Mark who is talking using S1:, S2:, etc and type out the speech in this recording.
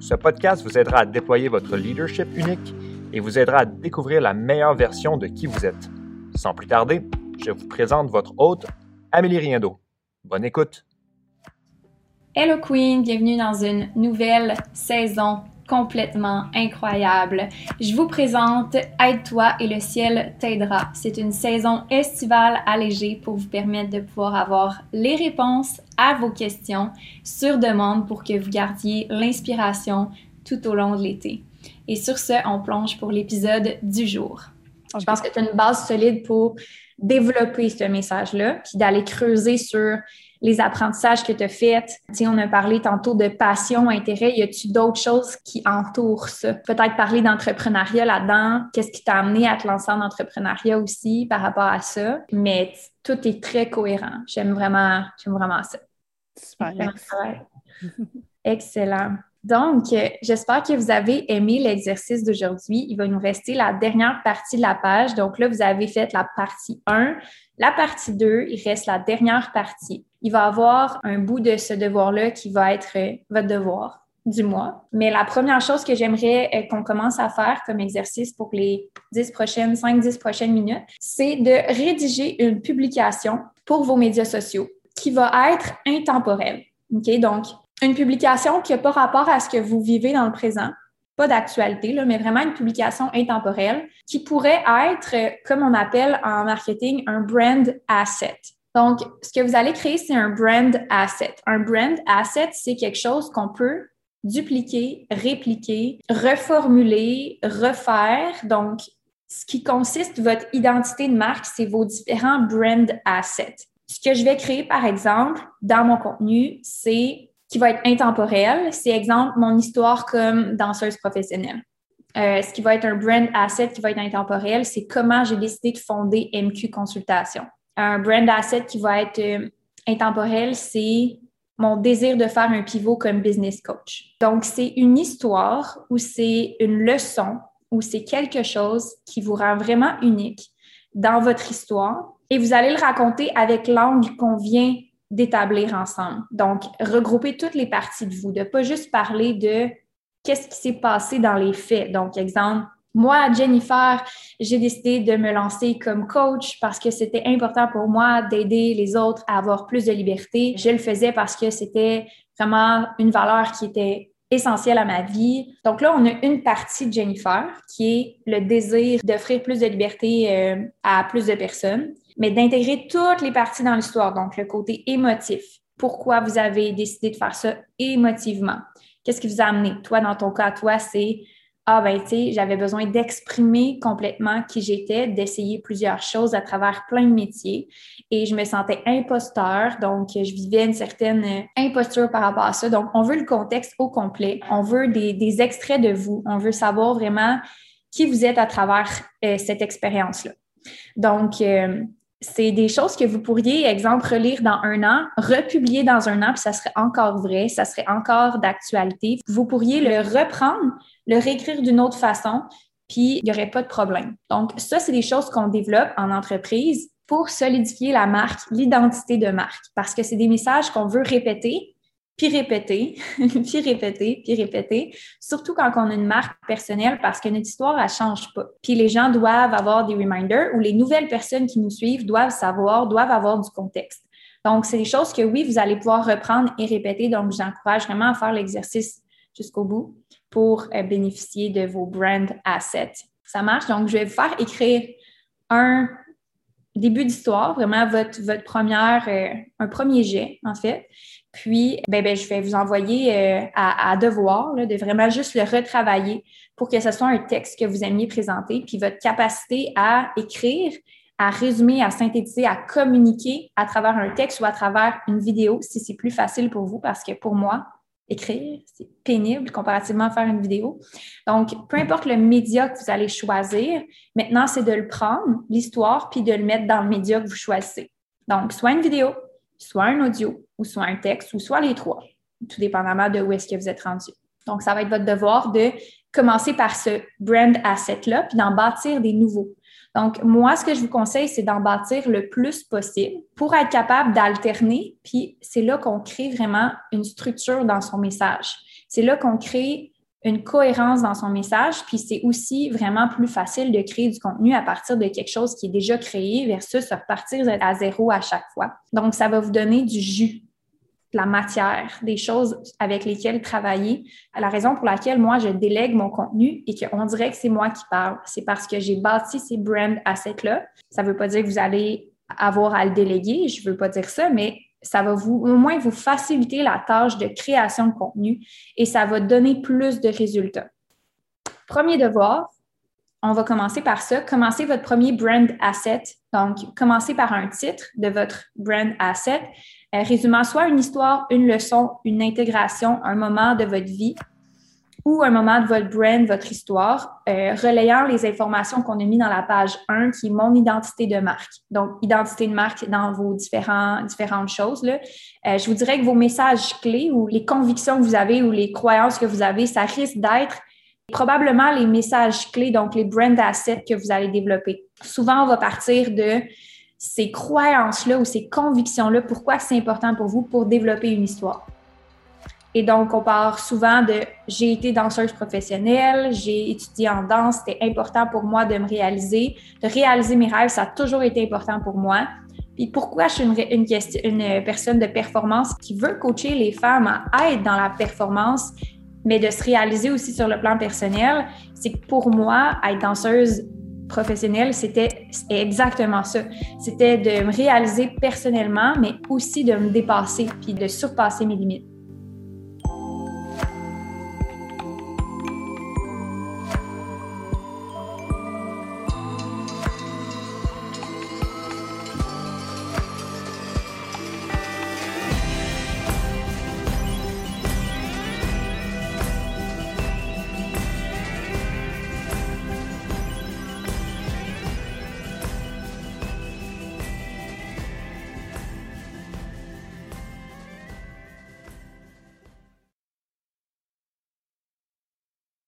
S1: ce podcast vous aidera à déployer votre leadership unique et vous aidera à découvrir la meilleure version de qui vous êtes. Sans plus tarder, je vous présente votre hôte, Amélie Riendo. Bonne écoute.
S2: Hello Queen, bienvenue dans une nouvelle saison complètement incroyable. Je vous présente Aide-toi et le ciel t'aidera. C'est une saison estivale allégée pour vous permettre de pouvoir avoir les réponses à vos questions sur demande pour que vous gardiez l'inspiration tout au long de l'été. Et sur ce, on plonge pour l'épisode du jour. Je pense que tu as une base solide pour développer ce message-là, puis d'aller creuser sur les apprentissages que tu as faits. On a parlé tantôt de passion, intérêt. Y a-tu d'autres choses qui entourent ça? Peut-être parler d'entrepreneuriat là-dedans. Qu'est-ce qui t'a amené à te lancer en entrepreneuriat aussi par rapport à ça? Mais tout est très cohérent. J'aime vraiment, j'aime vraiment ça.
S3: Super.
S2: Excellent. Donc, euh, j'espère que vous avez aimé l'exercice d'aujourd'hui. Il va nous rester la dernière partie de la page. Donc là, vous avez fait la partie 1. La partie 2, il reste la dernière partie. Il va y avoir un bout de ce devoir-là qui va être euh, votre devoir du mois. Mais la première chose que j'aimerais euh, qu'on commence à faire comme exercice pour les 10 prochaines, 5-10 prochaines minutes, c'est de rédiger une publication pour vos médias sociaux qui va être intemporelle. OK? Donc, une publication qui n'a pas rapport à ce que vous vivez dans le présent, pas d'actualité, mais vraiment une publication intemporelle qui pourrait être, comme on appelle en marketing, un brand asset. Donc, ce que vous allez créer, c'est un brand asset. Un brand asset, c'est quelque chose qu'on peut dupliquer, répliquer, reformuler, refaire. Donc, ce qui consiste votre identité de marque, c'est vos différents brand assets. Ce que je vais créer, par exemple, dans mon contenu, c'est qui va être intemporel. C'est exemple mon histoire comme danseuse professionnelle. Euh, ce qui va être un brand asset qui va être intemporel, c'est comment j'ai décidé de fonder MQ Consultation. Un brand asset qui va être euh, intemporel, c'est mon désir de faire un pivot comme business coach. Donc, c'est une histoire ou c'est une leçon ou c'est quelque chose qui vous rend vraiment unique dans votre histoire et vous allez le raconter avec l'angle qu'on vient d'établir ensemble. Donc, regrouper toutes les parties de vous, de pas juste parler de qu'est-ce qui s'est passé dans les faits. Donc, exemple, moi, Jennifer, j'ai décidé de me lancer comme coach parce que c'était important pour moi d'aider les autres à avoir plus de liberté. Je le faisais parce que c'était vraiment une valeur qui était essentielle à ma vie. Donc là, on a une partie de Jennifer qui est le désir d'offrir plus de liberté euh, à plus de personnes mais d'intégrer toutes les parties dans l'histoire, donc le côté émotif. Pourquoi vous avez décidé de faire ça émotivement? Qu'est-ce qui vous a amené? Toi, dans ton cas, toi, c'est ah ben tu sais, j'avais besoin d'exprimer complètement qui j'étais, d'essayer plusieurs choses à travers plein de métiers et je me sentais imposteur, donc je vivais une certaine imposture par rapport à ça. Donc on veut le contexte au complet, on veut des, des extraits de vous, on veut savoir vraiment qui vous êtes à travers euh, cette expérience-là. Donc, euh, c'est des choses que vous pourriez, exemple, relire dans un an, republier dans un an, puis ça serait encore vrai, ça serait encore d'actualité. Vous pourriez le reprendre, le réécrire d'une autre façon, puis il n'y aurait pas de problème. Donc, ça, c'est des choses qu'on développe en entreprise pour solidifier la marque, l'identité de marque, parce que c'est des messages qu'on veut répéter, puis répéter, puis répéter, puis répéter, surtout quand on a une marque personnelle parce que notre histoire, elle change pas. Puis les gens doivent avoir des reminders ou les nouvelles personnes qui nous suivent doivent savoir, doivent avoir du contexte. Donc, c'est des choses que oui, vous allez pouvoir reprendre et répéter. Donc, j'encourage vraiment à faire l'exercice jusqu'au bout pour euh, bénéficier de vos brand assets. Ça marche? Donc, je vais vous faire écrire un début d'histoire, vraiment votre, votre première, euh, un premier jet, en fait. Puis, ben, ben, je vais vous envoyer euh, à, devoir de vraiment juste le retravailler pour que ce soit un texte que vous aimiez présenter. Puis, votre capacité à écrire, à résumer, à synthétiser, à communiquer à travers un texte ou à travers une vidéo, si c'est plus facile pour vous, parce que pour moi, écrire, c'est pénible comparativement à faire une vidéo. Donc, peu importe le média que vous allez choisir, maintenant, c'est de le prendre, l'histoire, puis de le mettre dans le média que vous choisissez. Donc, soit une vidéo, soit un audio, ou soit un texte, ou soit les trois, tout dépendamment de où est-ce que vous êtes rendu. Donc, ça va être votre devoir de commencer par ce brand asset-là, puis d'en bâtir des nouveaux. Donc, moi, ce que je vous conseille, c'est d'en bâtir le plus possible pour être capable d'alterner. Puis, c'est là qu'on crée vraiment une structure dans son message. C'est là qu'on crée une cohérence dans son message. Puis, c'est aussi vraiment plus facile de créer du contenu à partir de quelque chose qui est déjà créé versus repartir à zéro à chaque fois. Donc, ça va vous donner du jus la matière, des choses avec lesquelles travailler. La raison pour laquelle moi, je délègue mon contenu et qu'on dirait que c'est moi qui parle, c'est parce que j'ai bâti ces brand assets-là. Ça ne veut pas dire que vous allez avoir à le déléguer, je ne veux pas dire ça, mais ça va vous, au moins vous faciliter la tâche de création de contenu et ça va donner plus de résultats. Premier devoir, on va commencer par ça. Commencez votre premier brand asset. Donc, commencez par un titre de votre brand asset euh, résumant soit une histoire, une leçon, une intégration, un moment de votre vie ou un moment de votre brand, votre histoire, euh, relayant les informations qu'on a mis dans la page 1, qui est mon identité de marque. Donc, identité de marque dans vos différentes choses. Euh, je vous dirais que vos messages clés ou les convictions que vous avez ou les croyances que vous avez, ça risque d'être probablement les messages clés, donc les brand assets que vous allez développer. Souvent, on va partir de ces croyances-là ou ces convictions-là, pourquoi c'est important pour vous pour développer une histoire. Et donc, on part souvent de j'ai été danseuse professionnelle, j'ai étudié en danse, c'était important pour moi de me réaliser. De réaliser mes rêves, ça a toujours été important pour moi. Puis pourquoi je suis une, une, une personne de performance qui veut coacher les femmes à être dans la performance, mais de se réaliser aussi sur le plan personnel, c'est que pour moi, être danseuse professionnelle, c'était exactement ça. C'était de me réaliser personnellement, mais aussi de me dépasser puis de surpasser mes limites.